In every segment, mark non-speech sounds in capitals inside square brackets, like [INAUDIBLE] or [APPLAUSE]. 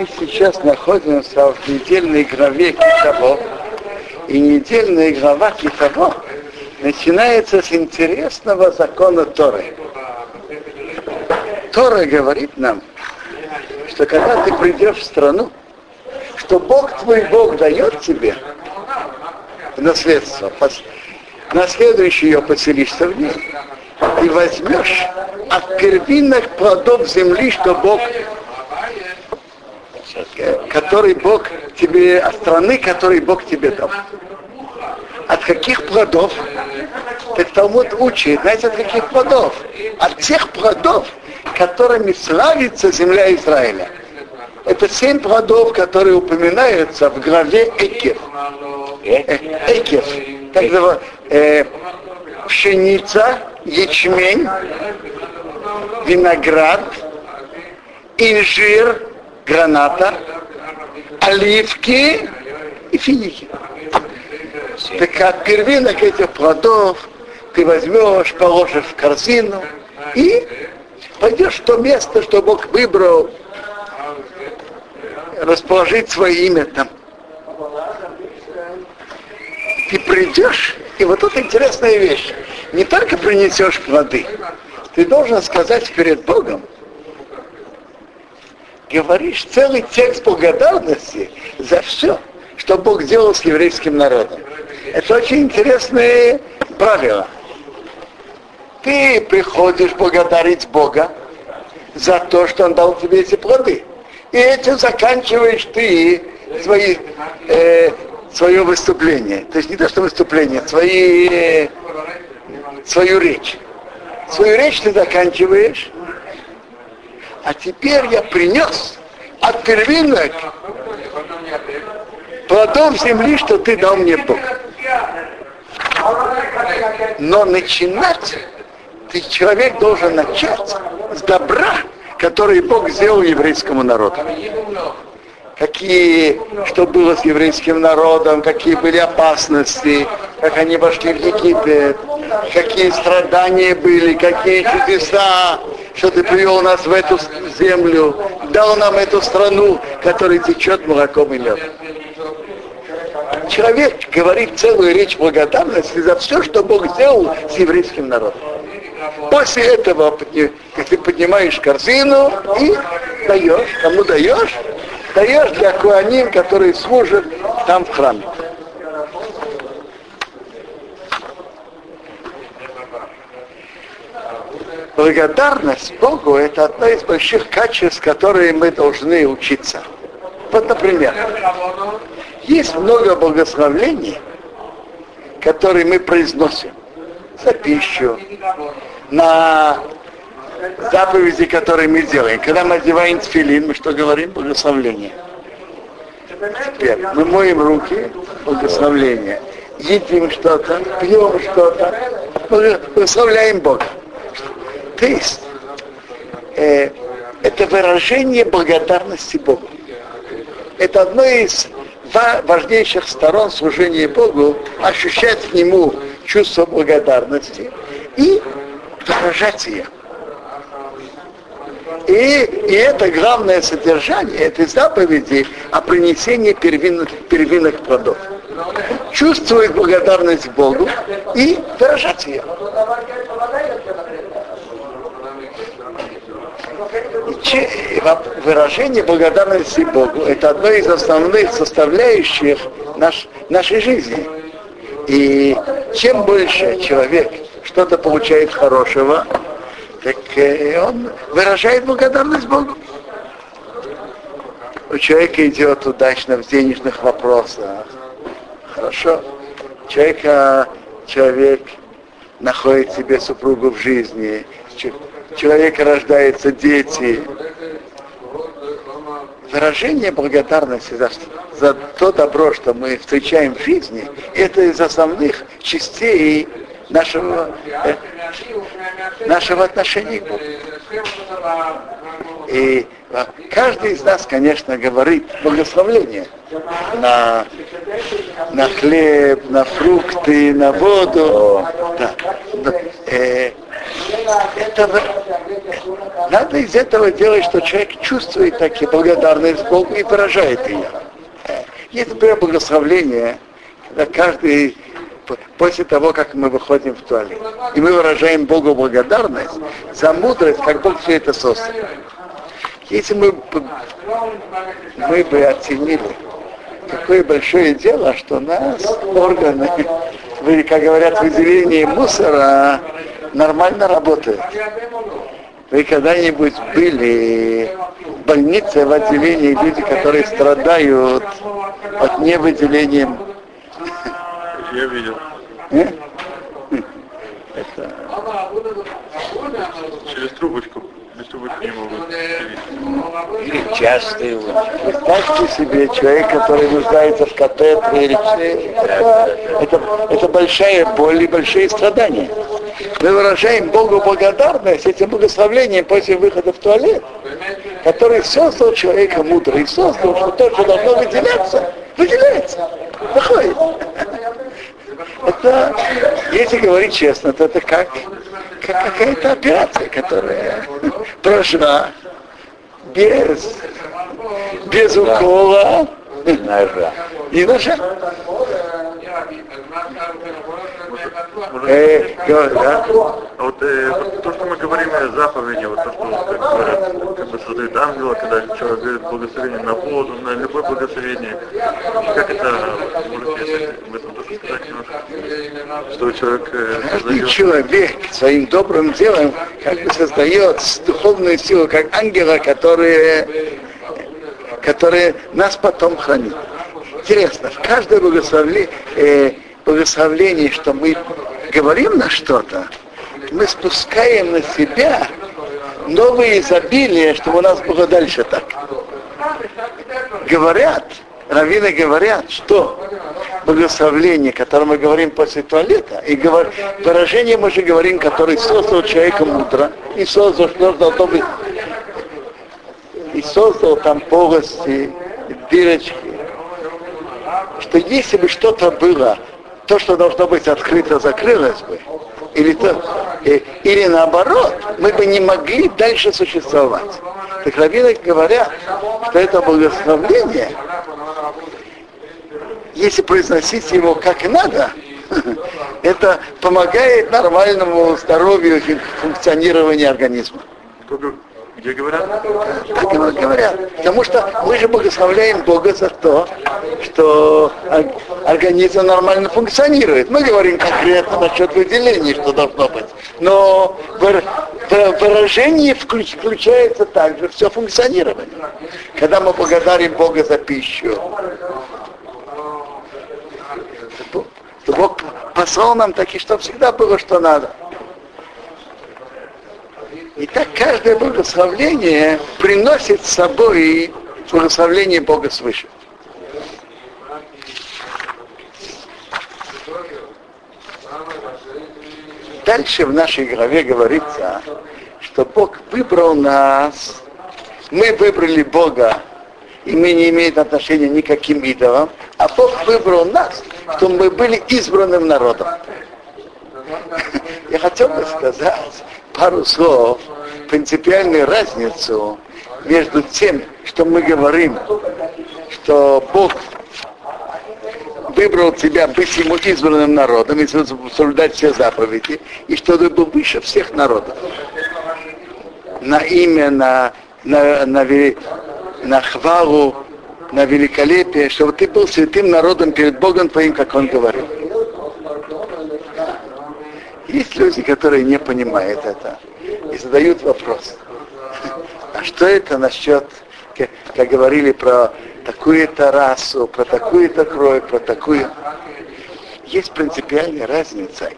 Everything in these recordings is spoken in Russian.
Мы сейчас находимся в недельной главе Китаво. И недельная глава Китаво начинается с интересного закона Торы. Тора говорит нам, что когда ты придешь в страну, что Бог твой Бог дает тебе в наследство, наследующий ее поселишься в ней, и возьмешь от первинных плодов земли, что Бог который Бог тебе, от страны, который Бог тебе дал. От каких плодов? Так Талмуд учит, знаете, от каких плодов? От тех плодов, которыми славится земля Израиля. Это семь плодов, которые упоминаются в главе Экев. Э, Экев. Так называется, э, пшеница, ячмень, виноград, инжир, граната, оливки и финики. Так от первинок этих плодов ты возьмешь, положишь в корзину и пойдешь в то место, что Бог выбрал, расположить свое имя там. Ты придешь, и вот тут интересная вещь. Не только принесешь плоды, ты должен сказать перед Богом, говоришь целый текст благодарности за все, что Бог делал с еврейским народом. Это очень интересные правила. Ты приходишь благодарить Бога за то, что Он дал тебе эти плоды. И этим заканчиваешь ты свои, э, свое выступление. То есть не то, что выступление, свои, э, свою речь. Свою речь ты заканчиваешь а теперь я принес от первинок плодов земли, что ты дал мне Бог. Но начинать ты человек должен начать с добра, который Бог сделал еврейскому народу. Какие, что было с еврейским народом, какие были опасности, как они вошли в Египет, какие страдания были, какие чудеса, что ты привел нас в эту землю, дал нам эту страну, которая течет молоком и медом. Человек говорит целую речь благодарности за все, что Бог сделал с еврейским народом. После этого ты поднимаешь корзину и даешь. Кому даешь? Даешь для куаним, которые служат там в храме. Благодарность Богу – это одно из больших качеств, которые мы должны учиться. Вот, например, есть много благословлений, которые мы произносим за пищу, на заповеди, которые мы делаем. Когда мы одеваем тфилин, мы что говорим? Благословление. Теперь мы моем руки, благословление. Едим что-то, пьем что-то, благословляем Бога. То есть э, это выражение благодарности Богу. Это одно из важнейших сторон служения Богу, ощущать к Нему чувство благодарности и выражать ее. И, и это главное содержание этой заповеди о принесении первинных, первинных плодов. Чувствовать благодарность Богу и выражать ее выражение благодарности Богу – это одно из основных составляющих наш, нашей жизни. И чем больше человек что-то получает хорошего, так э, он выражает благодарность Богу. У человека идет удачно в денежных вопросах. Хорошо. Человека, человек находит себе супругу в жизни, человека рождаются дети. Выражение благодарности за, за то добро, что мы встречаем в жизни, это из основных частей нашего, э, нашего отношения к Богу. И э, каждый из нас, конечно, говорит благословление на, на хлеб, на фрукты, на воду. Да. Э, это Надо из этого делать, что человек чувствует такие благодарность Богу и выражает ее. Есть, например, благословление, когда каждый после того, как мы выходим в туалет. И мы выражаем Богу благодарность за мудрость, как Бог все это создал. Если мы, мы бы оценили, какое большое дело, что нас органы, как говорят, в выделении мусора нормально работают. Вы когда-нибудь были в больнице, в отделении люди, которые страдают от невыделения? Я видел. Это... Через трубочку. Без трубочки не могут. Или часто Представьте себе человек, который нуждается в катетре или это, это, большая боль и большие страдания. Мы выражаем Богу благодарность этим благословлением после выхода в туалет, который создал человека мудро и создал, что то, что должно выделяться, выделяется, выходит. Это, если говорить честно, то это как, как какая-то операция, которая прошла без, без укола. И ножа. Э, да? А вот э, то, что мы говорим о заповеди, вот то, что как говорят, как бы создают ангела, когда человек говорит благословение на воду, на любое благословение, как это может если в этом тоже сказать немножко? Что человек э, Каждый человек своим добрым делом как бы создает духовную силу, как ангела, которые, которые нас потом хранит. Интересно, в каждое благословение, э, благословение, что мы говорим на что-то, мы спускаем на себя новые изобилия, чтобы у нас было дальше так. Говорят, раввины говорят, что благословление, которое мы говорим после туалета, и говор... выражение мы же говорим, который создал человека мудро, и создал, что должно быть, и создал там полости, дырочки, что если бы что-то было, то, что должно быть открыто, закрылось бы, или, то, э, или наоборот, мы бы не могли дальше существовать. Так раввины говорят, что это благословление, если произносить его как надо, [LAUGHS] это помогает нормальному здоровью и функционированию организма. Где говорят? Так говорят. Потому что мы же благословляем Бога за то, что организм нормально функционирует. Мы говорим конкретно насчет выделений, что должно быть. Но выражение включается также все функционирование. Когда мы благодарим Бога за пищу, то Бог послал нам таки, чтобы всегда было, что надо. И так каждое благословление приносит с собой благословление Бога свыше. Дальше в нашей главе говорится, что Бог выбрал нас, мы выбрали Бога, и мы не имеем отношения никаким идолам, а Бог выбрал нас, чтобы мы были избранным народом. [LAUGHS] Я хотел бы сказать, пару слов принципиальную разницу между тем, что мы говорим, что Бог выбрал тебя быть ему избранным народом и соблюдать все заповеди, и что ты был выше всех народов. На имя, на, на, на, на хвалу, на великолепие, чтобы ты был святым народом перед Богом твоим, как он говорил. Есть люди, которые не понимают это и задают вопрос. [LAUGHS] А что это насчет, как, как говорили про такую-то расу, про такую-то кровь, про такую... Есть принципиальная разница,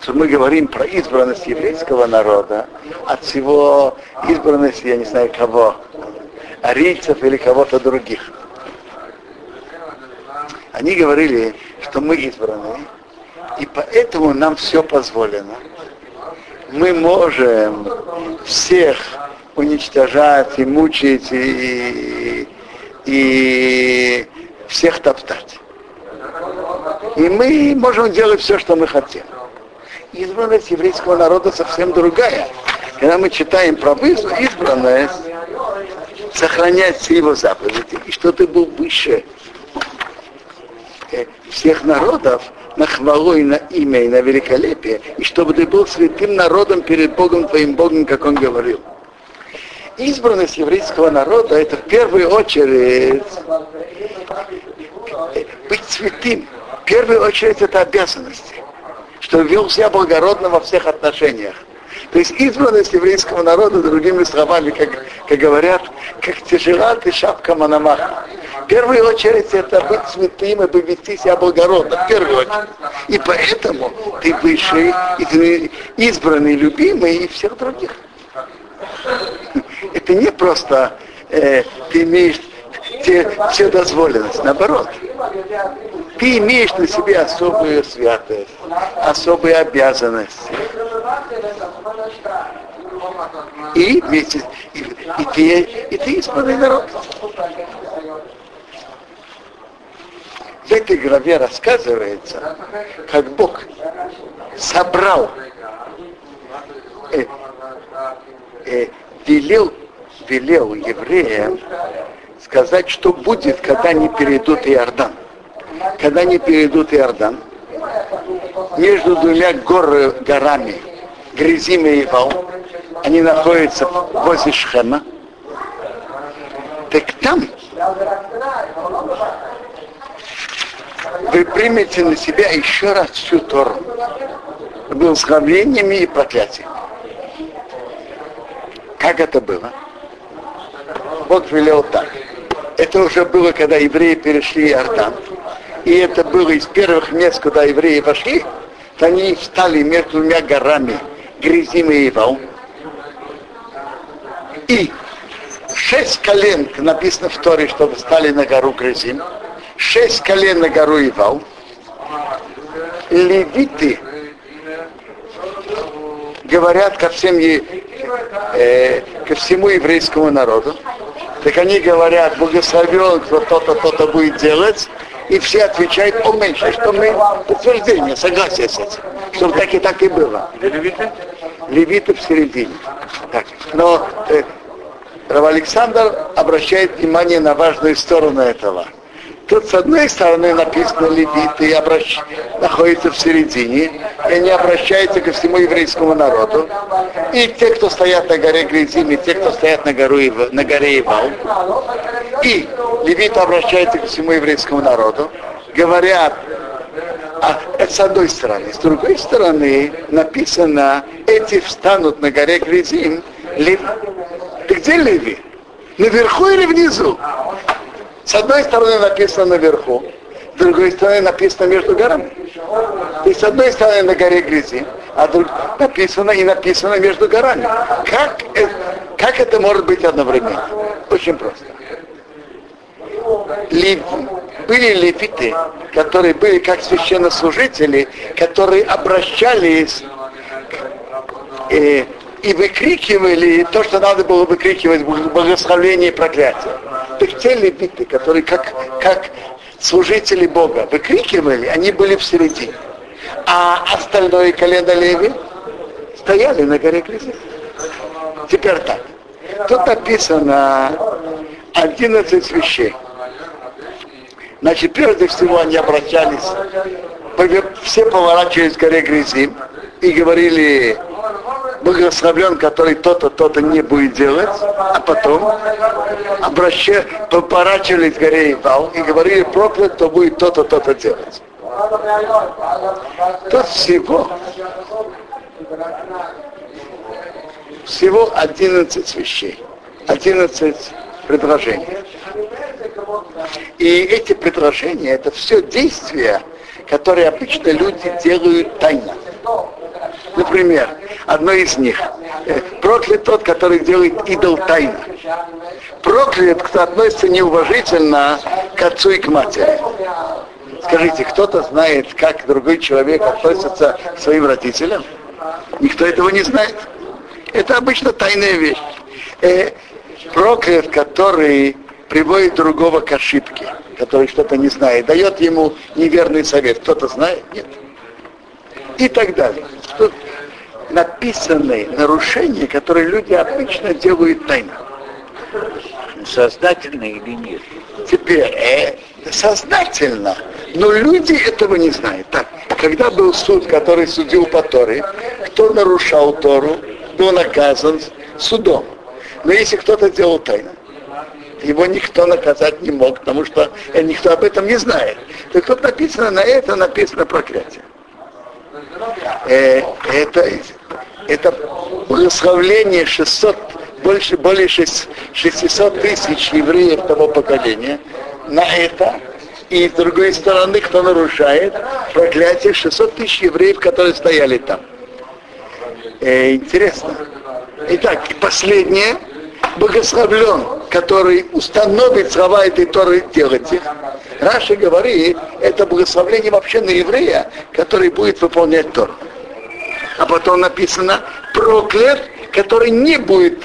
что мы говорим про избранность еврейского народа от всего избранности, я не знаю кого, арийцев или кого-то других. Они говорили, что мы избранные, и поэтому нам все позволено. Мы можем всех уничтожать и мучить и, и всех топтать. И мы можем делать все, что мы хотим. Избранность еврейского народа совсем другая. Когда мы читаем про избранность, сохранять все его заповеди, и что ты был выше э, всех народов на хвалу на имя и на великолепие, и чтобы ты был святым народом перед Богом твоим Богом, как он говорил. Избранность еврейского народа это в первую очередь быть святым. В первую очередь это обязанности, что вел себя благородно во всех отношениях. То есть избранность еврейского народа, другими словами, как, как говорят, как тяжела ты шапка Мономаха. В первую очередь это быть святым и повести себя благородно, в первую очередь. И поэтому ты ты избранный, любимый и всех других. Это не просто э, ты имеешь все, все дозволенность, наоборот. Ты имеешь на себе особую святость, особые обязанности. И вместе и, и ты, и ты избранный народ. В этой главе рассказывается, как Бог собрал, э, э, велел, велел евреям сказать, что будет, когда они перейдут Иордан. Когда они перейдут Иордан, между двумя гор, горами, Грязим и Ивал, они находятся возле Шхема, так там вы примете на себя еще раз всю Тору. Благословениями и проклятиями. Как это было? Бог велел так. Это уже было, когда евреи перешли Иордан. И это было из первых мест, куда евреи вошли, то они встали между двумя горами, Грязим и Ивал. И шесть колен, написано в Торе, чтобы встали на гору Грязим, шесть колен на гору Ивал, левиты говорят ко всем, э, ко всему еврейскому народу, так они говорят, благословен, кто то-то, то-то будет делать, и все отвечают о меньше, что мы подтверждение, согласие с этим, чтобы так и так и было. Левиты? Левиты в середине. Так. Но э, Рав Александр обращает внимание на важную сторону этого. Тут с одной стороны написано левиты обращ... находятся в середине, и они обращаются ко всему еврейскому народу. И те, кто стоят на горе Гризим, и те, кто стоят на, гору, на горе Ивал. И левиты обращаются ко всему еврейскому народу, говорят, а, это с одной стороны. С другой стороны написано, эти встанут на горе Гризим, лев... Где Леви? Наверху или внизу? С одной стороны написано наверху, с другой стороны написано между горами. И с одной стороны на горе грязи, а друг, написано и написано между горами. Как, это, как это может быть одновременно? Очень просто. Лев, были левиты, которые были как священнослужители, которые обращались э, и выкрикивали то, что надо было выкрикивать благословение и проклятие. Так те левиты, которые как, как служители Бога выкрикивали, они были в середине. А остальное колено Леви стояли на горе Грязи. Теперь так. Тут написано 11 вещей. Значит, прежде всего они обращались, все поворачивались к горе Грязим и говорили благословлен, который то-то, то-то не будет делать, а потом обращали, поворачивались горе Ивал и говорили, проклят, кто будет то-то, то-то делать. Тут всего всего 11 вещей, 11 предложений. И эти предложения, это все действия, которые обычно люди делают тайно. Например, одно из них. Проклят тот, который делает идол тайно. Проклят, кто относится неуважительно к отцу и к матери. Скажите, кто-то знает, как другой человек относится к своим родителям? Никто этого не знает. Это обычно тайная вещь. Э, проклят, который приводит другого к ошибке, который что-то не знает, дает ему неверный совет. Кто-то знает? Нет. И так далее. Тут написаны нарушения, которые люди обычно делают тайно. Сознательно или нет? Теперь, э, сознательно, но люди этого не знают. Так, когда был суд, который судил по Торе, кто нарушал Тору, был наказан судом. Но если кто-то делал тайно, его никто наказать не мог, потому что никто об этом не знает. Так вот написано на это, написано проклятие. Э, это, это благословление 600, больше, более 600 тысяч евреев того поколения на это, и с другой стороны, кто нарушает, проклятие 600 тысяч евреев, которые стояли там. Э, интересно. Итак, последнее, богословлен, который установит слова этой Торы делать их. Раши говорит, это благословление вообще на еврея, который будет выполнять Тору. А потом написано, проклят, который не будет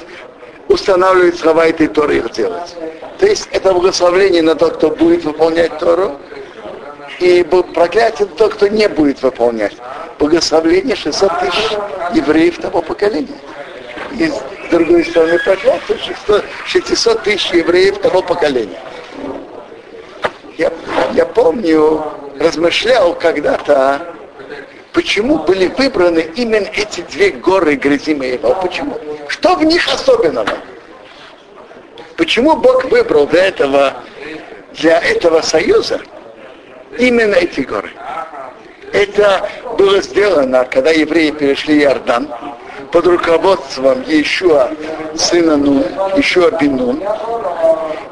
устанавливать слова этой Торы их делать. То есть это благословление на тот, кто будет выполнять Тору, и проклятие на тот, кто не будет выполнять. Благословление 600 тысяч евреев того поколения. И с другой стороны проклятие 600 тысяч евреев того поколения. Я, я помню, размышлял когда-то, почему были выбраны именно эти две горы Грязимеева. Почему? Что в них особенного? Почему Бог выбрал для этого, для этого союза именно эти горы? Это было сделано, когда евреи перешли Иордан под руководством Иешуа, сына Нун, Иешуа Бинун.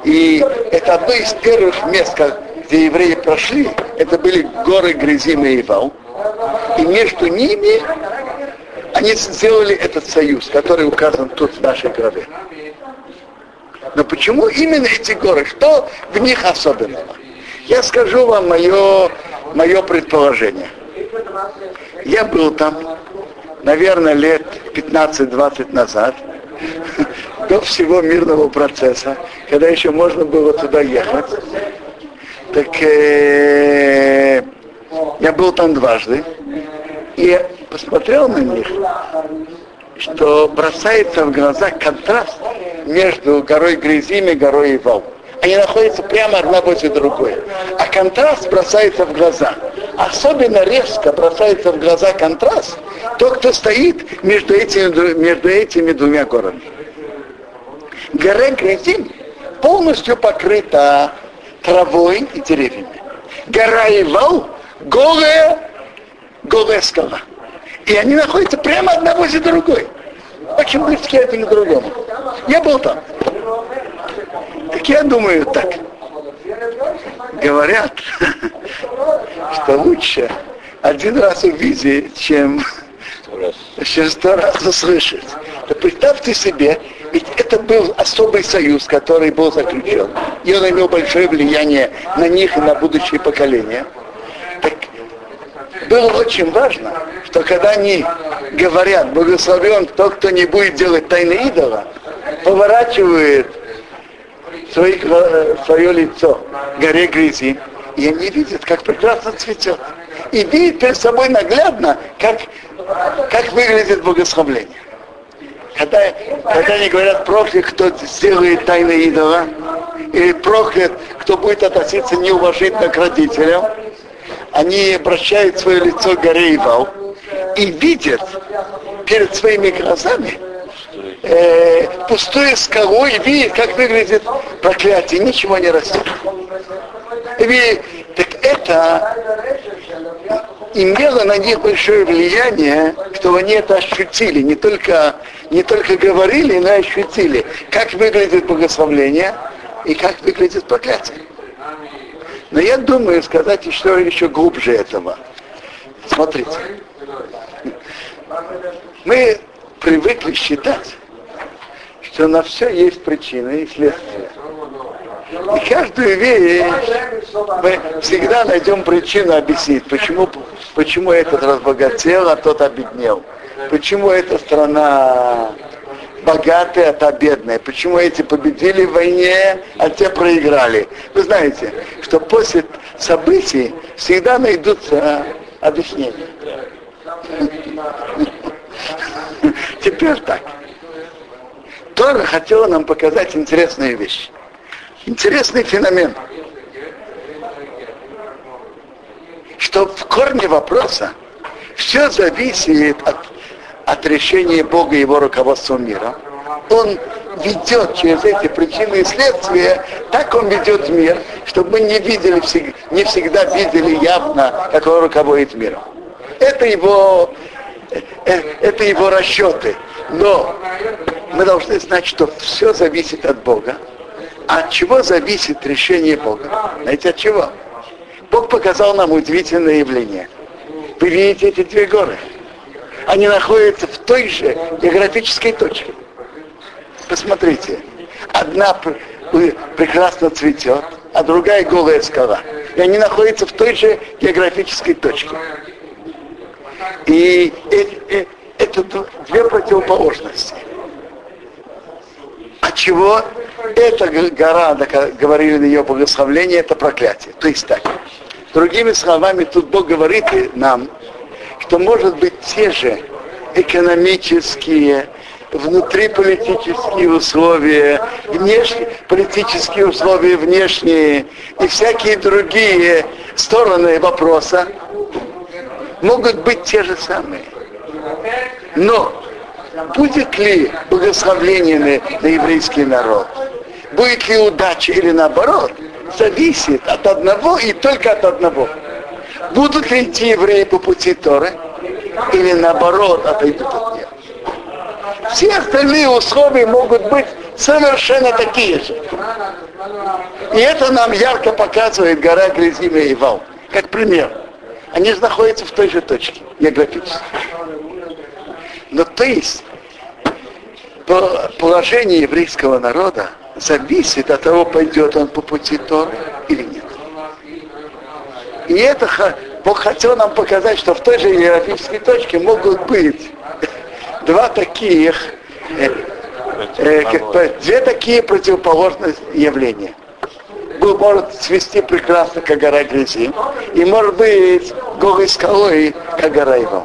И это одно из первых мест, где евреи прошли, это были горы Грязим и Ивал. И между ними они сделали этот союз, который указан тут в нашей главе. Но почему именно эти горы? Что в них особенного? Я скажу вам мое, мое предположение. Я был там, наверное, лет 15-20 назад, [LAUGHS] до всего мирного процесса, когда еще можно было туда ехать. Так э, я был там дважды и посмотрел на них, что бросается в глаза контраст между горой Грязим и горой Ивал. Они находятся прямо одна возле другой. А контраст бросается в глаза. Особенно резко бросается в глаза контраст тот, кто стоит между этими, между этими двумя горами. Гора Грязим полностью покрыта травой и деревьями. Гора Ивал голая, скала. И они находятся прямо одна возле другой. Очень близки один к другому. Я был там. Так я думаю так. Говорят, [LAUGHS] что лучше один раз увидеть, чем чем сто раз услышать. Да представьте себе, ведь это был особый союз, который был заключен. И он имел большое влияние на них и на будущее поколения. Было очень важно, что когда они говорят, благословен тот, кто не будет делать тайны идола, поворачивает свои, свое лицо горе грязи, и они видят, как прекрасно цветет. И видят перед собой наглядно, как, как выглядит благословление. Когда, когда они говорят проклят, кто сделает тайны идола, или проклят, кто будет относиться неуважительно к родителям, они обращают свое лицо к горе Ивал и видят перед своими глазами э, пустую скалу и видят, как выглядит проклятие, ничего не растет. И, так это имело на них большое влияние, что они это ощутили, не только, не только говорили, но и ощутили, как выглядит благословление и как выглядит проклятие. Но я думаю сказать еще, еще глубже этого. Смотрите. Мы привыкли считать, что на все есть причина и следствие. И каждую вещь мы всегда найдем причину объяснить, почему, почему этот разбогател, а тот обеднел. Почему эта страна богатая, а та бедная. Почему эти победили в войне, а те проиграли. Вы знаете, что после событий всегда найдутся объяснения. [LAUGHS] Теперь так. Тора хотела нам показать интересную вещь. Интересный феномен. Что в корне вопроса все зависит от, от решения Бога и его руководства мира. Он ведет через эти причины и следствия, так он ведет мир, чтобы мы не видели, не всегда видели явно, как он руководит миром. Это его, э, это его расчеты. Но мы должны знать, что все зависит от Бога. А от чего зависит решение Бога? Знаете, от чего? Бог показал нам удивительное явление. Вы видите эти две горы? Они находятся в той же географической точке. Посмотрите. Одна прекрасно цветет, а другая голая скала. И они находятся в той же географической точке. И это две противоположности. От чего эта гора, говорили на ее благословление, это проклятие. То есть так. Другими словами, тут Бог говорит нам, что может быть те же экономические, внутриполитические условия, внешние, политические условия внешние и всякие другие стороны вопроса могут быть те же самые. Но будет ли благословление на, на еврейский народ, будет ли удача или наоборот, зависит от одного и только от одного. Будут ли идти евреи по пути Торы или наоборот отойдут от них. Все остальные условия могут быть совершенно такие же. И это нам ярко показывает гора Грязимя и Вал. Как пример. Они же находятся в той же точке, географически. Но то есть положение еврейского народа зависит от того, пойдет он по пути Торы или нет. И это Бог хотел нам показать, что в той же географической точке могут быть два таких, э, э, как, две такие противоположные явления. Был, может свести прекрасно, как гора Грязи, и может быть голой скалой, как гора Иван.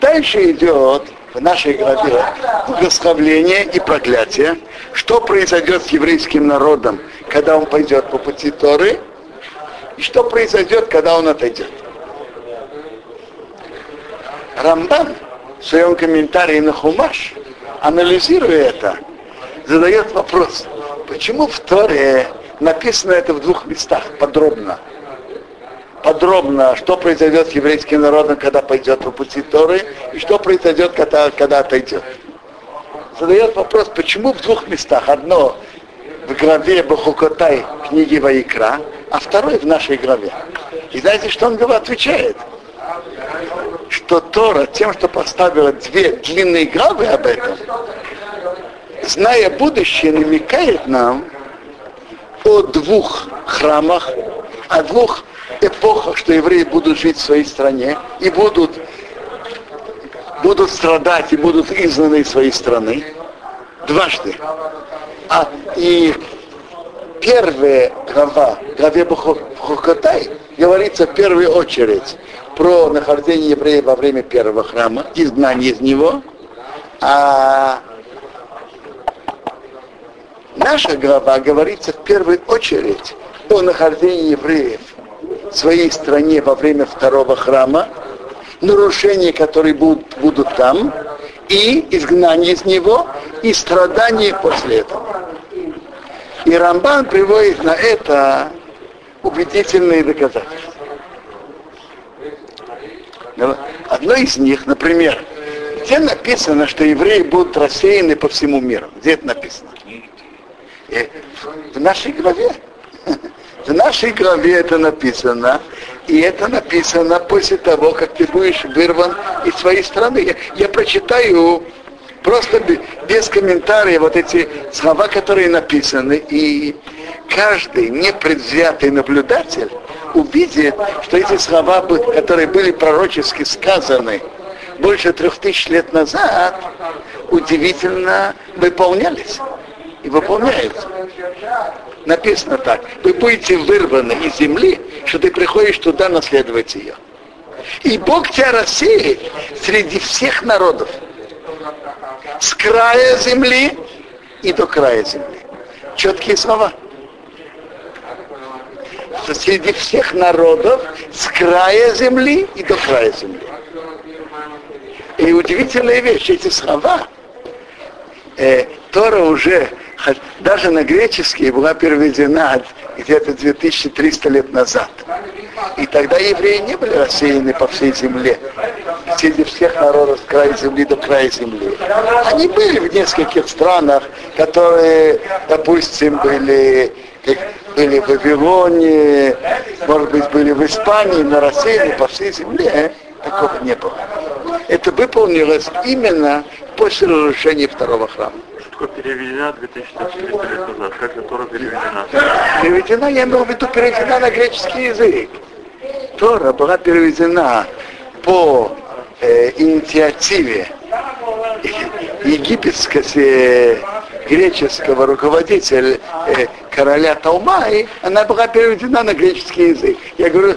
Дальше идет в нашей главе благословление и проклятие. Что произойдет с еврейским народом, когда он пойдет по пути Торы, что произойдет, когда он отойдет. Рамбан в своем комментарии на Хумаш, анализируя это, задает вопрос, почему в Торе написано это в двух местах подробно – подробно, что произойдет с еврейским народом, когда пойдет по пути Торы, и что произойдет, когда, когда отойдет. Задает вопрос, почему в двух местах. Одно в главе Бахукотай книги Ваикра, а второй в нашей главе. И знаете, что он отвечает? Что Тора тем, что поставила две длинные главы об этом, зная будущее, намекает нам о двух храмах, о двух эпоха, что евреи будут жить в своей стране и будут, будут страдать и будут изгнаны из своей страны дважды. А и первая глава, главе Бухокотай, говорится в первую очередь про нахождение евреев во время первого храма, изгнание из него, а наша глава говорится в первую очередь о нахождении евреев своей стране во время второго храма, нарушения, которые будут, будут там, и изгнание из него, и страдания после этого. И Рамбан приводит на это убедительные доказательства. Одно из них, например, где написано, что евреи будут рассеяны по всему миру? Где это написано? И в нашей главе. [LAUGHS] В нашей главе это написано, и это написано после того, как ты будешь вырван из своей страны. Я, я прочитаю просто без комментариев вот эти слова, которые написаны, и каждый непредвзятый наблюдатель увидит, что эти слова, которые были пророчески сказаны больше трех тысяч лет назад, удивительно выполнялись и выполняются написано так, вы будете вырваны из земли, что ты приходишь туда наследовать ее. И Бог тебя рассеет среди всех народов. С края земли и до края земли. Четкие слова. Что среди всех народов с края земли и до края земли. И удивительная вещь, эти слова, э, Тора уже даже на греческий была переведена где-то 2300 лет назад. И тогда евреи не были рассеяны по всей земле, среди всех народов с края земли до края земли. Они были в нескольких странах, которые, допустим, были были в Вавилоне, может быть, были в Испании, но рассеяны по всей земле, такого не было. Это выполнилось именно после разрушения второго храма только переведена 2400 лет назад. Как эта Тора переведена? Переведена, я имею в виду, переведена на греческий язык. Тора была переведена по э, инициативе египетского э, греческого руководителя э, короля Талмай, она была переведена на греческий язык. Я говорю,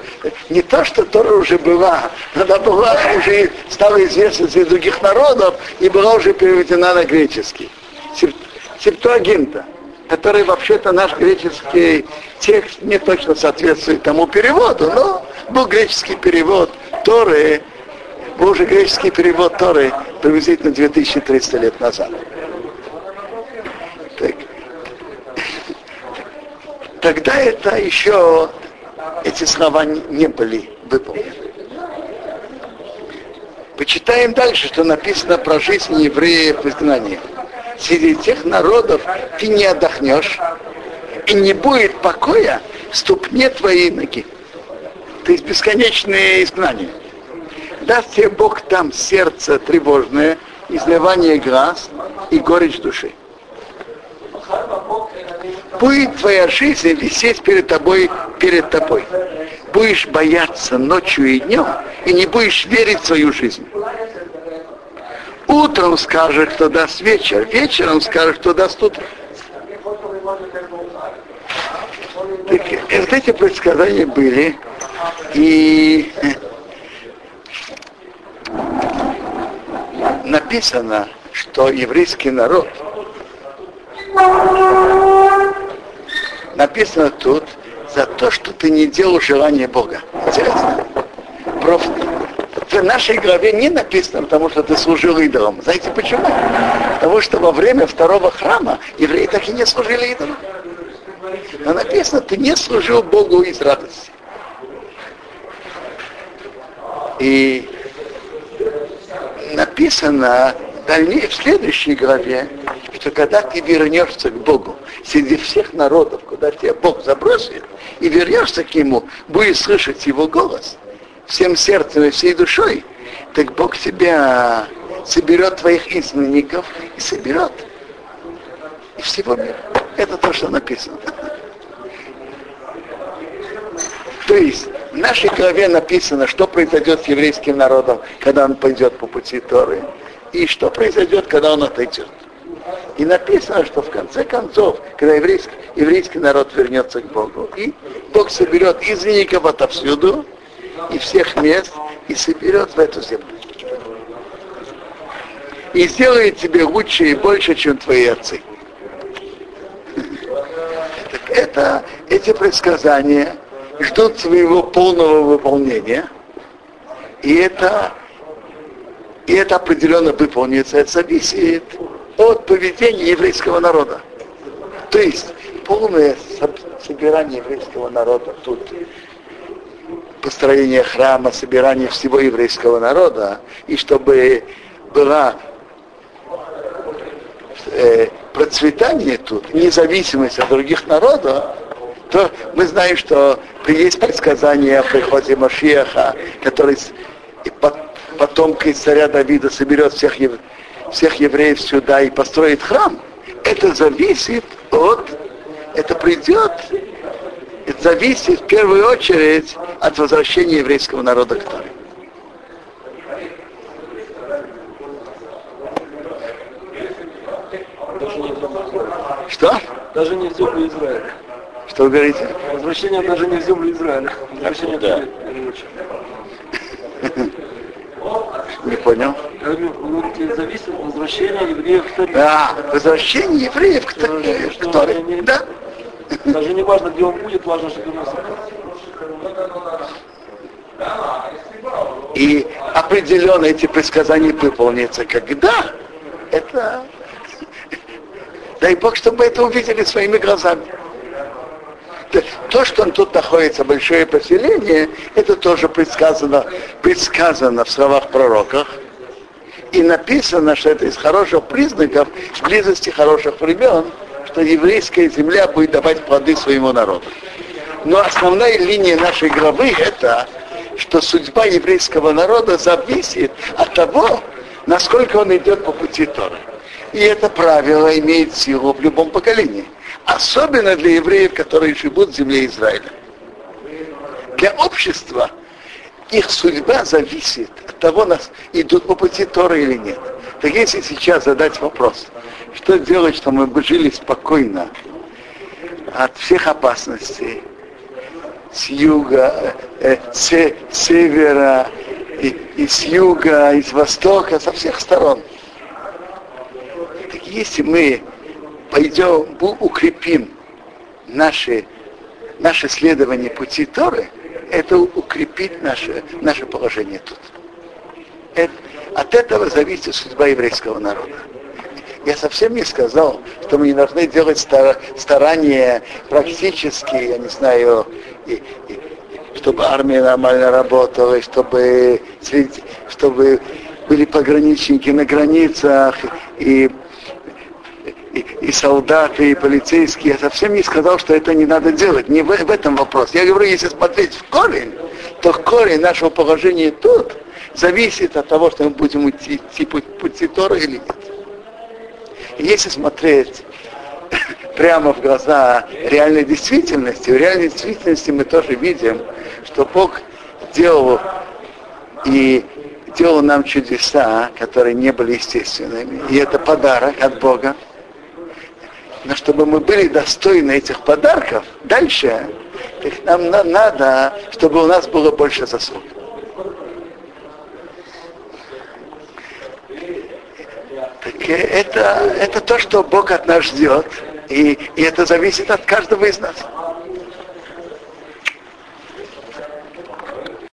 не то, что Тора уже была, она была уже стала известна среди других народов и была уже переведена на греческий. Септуагинта, который вообще-то наш греческий текст не точно соответствует тому переводу, но был греческий перевод Торы, был уже греческий перевод Торы приблизительно 2300 лет назад. Так. Тогда это еще эти слова не были выполнены. Почитаем дальше, что написано про жизнь евреев в изгнании среди тех народов ты не отдохнешь, и не будет покоя ступне твоей ноги. То есть бесконечное изгнание. Даст тебе Бог там сердце тревожное, изливание глаз и горечь души. Будет твоя жизнь висеть перед тобой, перед тобой. Будешь бояться ночью и днем, и не будешь верить в свою жизнь. Утром скажет, кто даст вечер, вечером скажет, кто даст утро. Так, вот эти предсказания были, и написано, что еврейский народ написано тут за то, что ты не делал желание Бога. Интересно. Просто в нашей главе не написано, потому что ты служил идолам. Знаете почему? Потому что во время второго храма евреи так и не служили идолам. Но написано, ты не служил Богу из радости. И написано в следующей главе, что когда ты вернешься к Богу среди всех народов, куда тебя Бог забросит, и вернешься к Нему, будешь слышать Его голос – всем сердцем и всей душой, так Бог тебя соберет твоих изменников и соберет и всего мира. Это то, что написано. То есть в нашей главе написано, что произойдет с еврейским народом, когда он пойдет по пути Торы, и что произойдет, когда он отойдет. И написано, что в конце концов, когда еврейский, еврейский народ вернется к Богу, и Бог соберет изменников отовсюду, и всех мест и соберет в эту землю. И сделает тебе лучше и больше, чем твои отцы. Так это, эти предсказания ждут своего полного выполнения. И это, и это определенно выполнится. Это зависит от поведения еврейского народа. То есть полное собирание еврейского народа тут построение храма, собирание всего еврейского народа, и чтобы была э, процветание тут, независимость от других народов, то мы знаем, что есть предсказание о приходе Машиаха, который потомка из царя Давида соберет всех, ев... всех евреев сюда и построит храм. Это зависит от, это придет это зависит в первую очередь от возвращения еврейского народа к Торе. Что? Даже не в землю Израиля. Что вы говорите? Возвращение даже не в землю Израиля. Возвращение да. [LAUGHS] Не понял. Зависит от возвращения евреев к Торе. Да, возвращение евреев к Торе. Что- что Да. Даже не важно, где он будет, важно, чтобы он И определенно эти предсказания выполнятся. Когда? Это... Дай Бог, чтобы мы это увидели своими глазами. То- То, что он тут находится, большое поселение, это тоже предсказано, предсказано в словах пророках. И написано, что это из хороших признаков близости хороших времен, что еврейская земля будет давать плоды своему народу. Но основная линия нашей главы это, что судьба еврейского народа зависит от того, насколько он идет по пути Торы. И это правило имеет силу в любом поколении. Особенно для евреев, которые живут в земле Израиля. Для общества их судьба зависит от того, нас идут по пути Торы или нет. Так если сейчас задать вопрос, что делать, чтобы мы жили спокойно от всех опасностей, с юга, э, с севера, и, и с юга, и с востока, со всех сторон. Так если мы пойдем, укрепим наши, наше следование пути Торы, это укрепит наше, наше положение тут. Это- от этого зависит судьба еврейского народа. Я совсем не сказал, что мы не должны делать стара- старания практически, я не знаю, и- и- чтобы армия нормально работала, и чтобы, чтобы были пограничники на границах, и, и, и солдаты, и полицейские. Я совсем не сказал, что это не надо делать. Не в, в этом вопрос. Я говорю, если смотреть в корень, то корень нашего положения тут зависит от того, что мы будем идти, идти по пути Тора или нет. Если смотреть прямо в глаза реальной действительности, в реальной действительности мы тоже видим, что Бог делал и делал нам чудеса, которые не были естественными. И это подарок от Бога. Но чтобы мы были достойны этих подарков дальше, так нам на- надо, чтобы у нас было больше заслуг. Так э, это, это то, что Бог от нас ждет, и, и это зависит от каждого из нас.